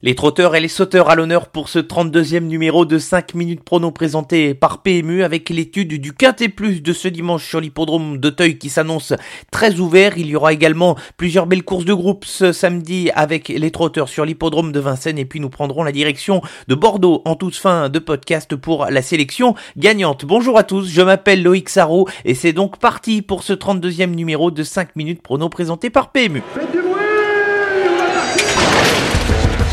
Les trotteurs et les sauteurs à l'honneur pour ce 32e numéro de 5 minutes prono présenté par PMU avec l'étude du Quintet Plus de ce dimanche sur l'hippodrome d'Auteuil qui s'annonce très ouvert. Il y aura également plusieurs belles courses de groupe ce samedi avec les trotteurs sur l'hippodrome de Vincennes et puis nous prendrons la direction de Bordeaux en toute fin de podcast pour la sélection gagnante. Bonjour à tous, je m'appelle Loïc Sarro et c'est donc parti pour ce 32e numéro de 5 minutes prono présenté par PMU.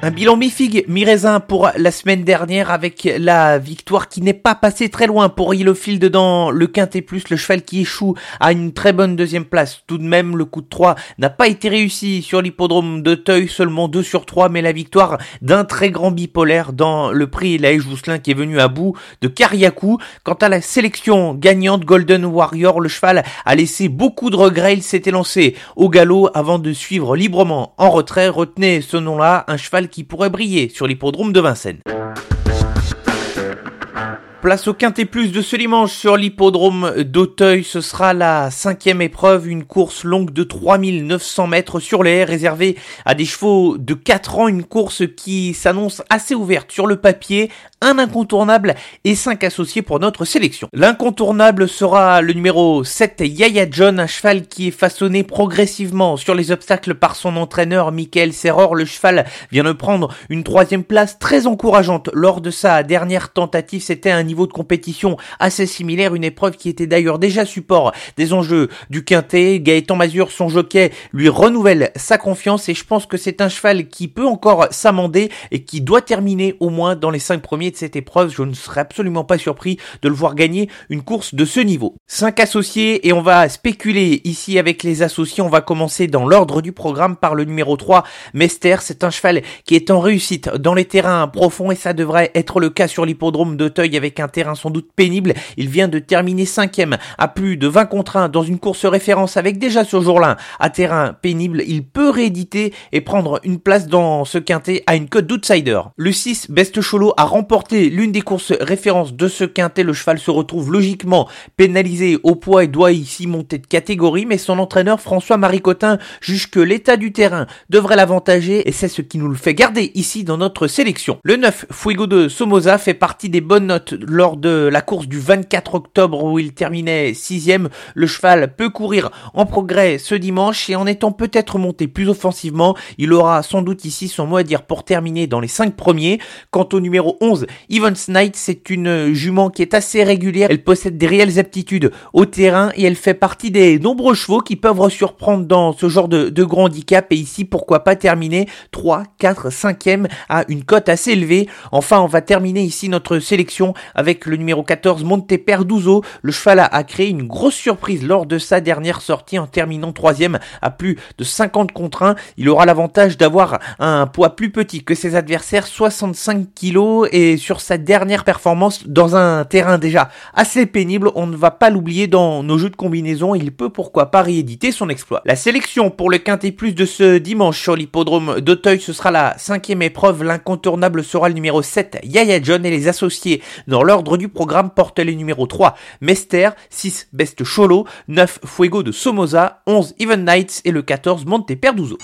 Un bilan mi-figue, mi-raisin pour la semaine dernière avec la victoire qui n'est pas passée très loin pour Illofield dans le Quintet Plus, le cheval qui échoue à une très bonne deuxième place. Tout de même, le coup de 3 n'a pas été réussi sur l'hippodrome de Teuil, seulement 2 sur 3, mais la victoire d'un très grand bipolaire dans le prix Laïch Jousselin qui est venu à bout de Kariakou. Quant à la sélection gagnante Golden Warrior, le cheval a laissé beaucoup de regrets, il s'était lancé au galop avant de suivre librement en retrait. Retenez ce nom-là, un cheval qui pourrait briller sur l'hippodrome de Vincennes. Place au quintet plus de ce dimanche sur l'hippodrome d'Auteuil. Ce sera la cinquième épreuve, une course longue de 3900 mètres sur les réservée à des chevaux de 4 ans. Une course qui s'annonce assez ouverte sur le papier. Un incontournable et 5 associés pour notre sélection. L'incontournable sera le numéro 7, Yaya John, un cheval qui est façonné progressivement sur les obstacles par son entraîneur Michael Serror. Le cheval vient de prendre une troisième place très encourageante lors de sa dernière tentative. C'était un niveau de compétition assez similaire, une épreuve qui était d'ailleurs déjà support des enjeux du quintet. Gaëtan Mazur, son jockey, lui renouvelle sa confiance et je pense que c'est un cheval qui peut encore s'amender et qui doit terminer au moins dans les cinq premiers de cette épreuve. Je ne serais absolument pas surpris de le voir gagner une course de ce niveau. Cinq associés et on va spéculer ici avec les associés. On va commencer dans l'ordre du programme par le numéro 3, Mester. C'est un cheval qui est en réussite dans les terrains profonds et ça devrait être le cas sur l'hippodrome d'Auteuil avec un terrain sans doute pénible. Il vient de terminer cinquième à plus de 20 contre 1 dans une course référence avec déjà ce jour-là à terrain pénible. Il peut rééditer et prendre une place dans ce quintet à une cote d'outsider. Le 6, Best Cholo, a remporté l'une des courses références de ce quintet. Le cheval se retrouve logiquement pénalisé au poids et doit ici monter de catégorie, mais son entraîneur François Maricotin juge que l'état du terrain devrait l'avantager et c'est ce qui nous le fait garder ici dans notre sélection. Le 9, Fuego de Somoza fait partie des bonnes notes lors de la course du 24 octobre où il terminait sixième. Le cheval peut courir en progrès ce dimanche et en étant peut-être monté plus offensivement, il aura sans doute ici son mot à dire pour terminer dans les cinq premiers. Quant au numéro 11, Evans Knight, c'est une jument qui est assez régulière. Elle possède des réelles aptitudes au terrain et elle fait partie des nombreux chevaux qui peuvent surprendre dans ce genre de, grand handicap et ici pourquoi pas terminer 3, 4, 5e à une cote assez élevée. Enfin, on va terminer ici notre sélection avec le numéro 14 Monteperduso. Le cheval a, créé une grosse surprise lors de sa dernière sortie en terminant troisième à plus de 50 contre 1. Il aura l'avantage d'avoir un poids plus petit que ses adversaires, 65 kg et sur sa dernière performance dans un terrain déjà assez pénible, on ne va pas l'oublier dans nos jeux de combinaison, il peut pourquoi pas rééditer son exploit. La sélection pour le quintet plus de ce dimanche sur l'hippodrome d'Auteuil, ce sera la cinquième épreuve, l'incontournable sera le numéro 7 Yaya John et les associés l'ordre du programme portent les numéros 3 Mester, 6 Best Cholo, 9 Fuego de Somoza, 11 Even Knights et le 14 Monte Perduzo.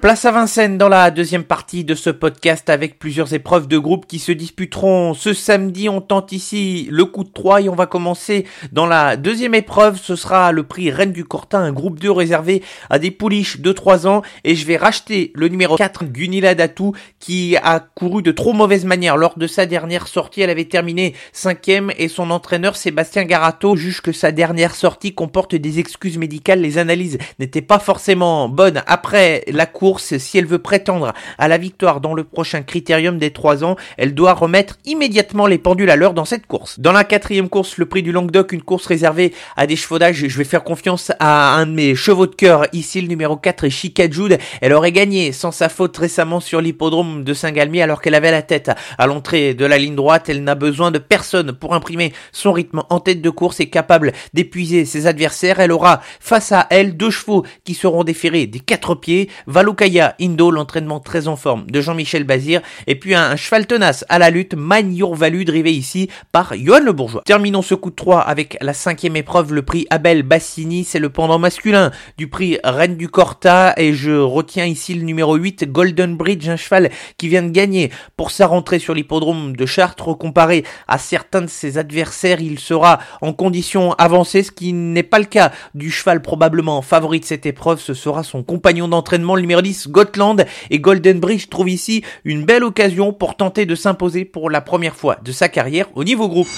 Place à Vincennes dans la deuxième partie de ce podcast avec plusieurs épreuves de groupe qui se disputeront ce samedi. On tente ici le coup de 3 et on va commencer dans la deuxième épreuve. Ce sera le prix Reine du Cortin, un groupe 2 réservé à des pouliches de 3 ans et je vais racheter le numéro 4 Gunilla Datou qui a couru de trop mauvaise manière lors de sa dernière sortie. Elle avait terminé cinquième et son entraîneur Sébastien Garato juge que sa dernière sortie comporte des excuses médicales. Les analyses n'étaient pas forcément bonnes après la course course. Si elle veut prétendre à la victoire dans le prochain critérium des 3 ans, elle doit remettre immédiatement les pendules à l'heure dans cette course. Dans la quatrième course, le prix du Languedoc, une course réservée à des chevaudages, je vais faire confiance à un de mes chevaux de cœur, ici le numéro 4 est Chica Jude. Elle aurait gagné sans sa faute récemment sur l'hippodrome de Saint-Galmier alors qu'elle avait la tête à l'entrée de la ligne droite. Elle n'a besoin de personne pour imprimer son rythme en tête de course et capable d'épuiser ses adversaires. Elle aura face à elle deux chevaux qui seront déférés des quatre pieds. Valukaya Indo, l'entraînement très en forme de Jean-Michel Bazir. Et puis un, cheval tenace à la lutte, Maniour Valu, drivé ici par Johan Le Bourgeois. Terminons ce coup de 3 avec la cinquième épreuve, le prix Abel Bassini. C'est le pendant masculin du prix Reine du Corta. Et je retiens ici le numéro 8, Golden Bridge, un cheval qui vient de gagner pour sa rentrée sur l'hippodrome de Chartres. Comparé à certains de ses adversaires, il sera en condition avancée, ce qui n'est pas le cas du cheval probablement favori de cette épreuve. Ce sera son compagnon d'entraînement, le numéro 10, Gotland. Et Golden Bridge trouve ici une belle occasion pour tenter de s'imposer pour la première fois de sa carrière au niveau groupe.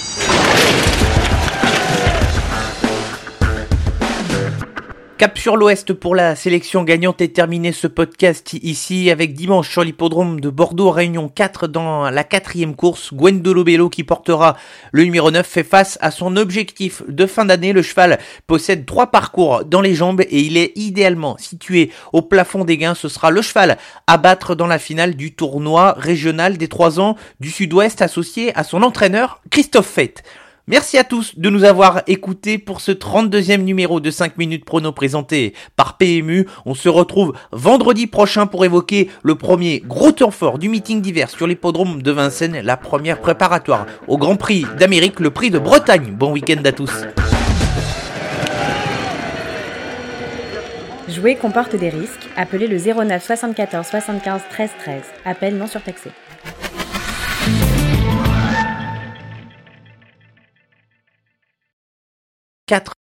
Cap sur l'ouest pour la sélection gagnante et terminé ce podcast ici avec dimanche sur l'hippodrome de Bordeaux, réunion 4 dans la quatrième course. Gwendolo Bello qui portera le numéro 9 fait face à son objectif de fin d'année. Le cheval possède trois parcours dans les jambes et il est idéalement situé au plafond des gains. Ce sera le cheval à battre dans la finale du tournoi régional des 3 ans du sud-ouest associé à son entraîneur Christophe Fett. Merci à tous de nous avoir écoutés pour ce 32e numéro de 5 minutes prono présenté par PMU. On se retrouve vendredi prochain pour évoquer le premier gros temps fort du meeting d'hiver sur l'hippodrome de Vincennes, la première préparatoire au Grand Prix d'Amérique, le prix de Bretagne. Bon week-end à tous. Jouer comporte des risques. Appelez le 09 74 75 13 13. Appel non surtaxé. 4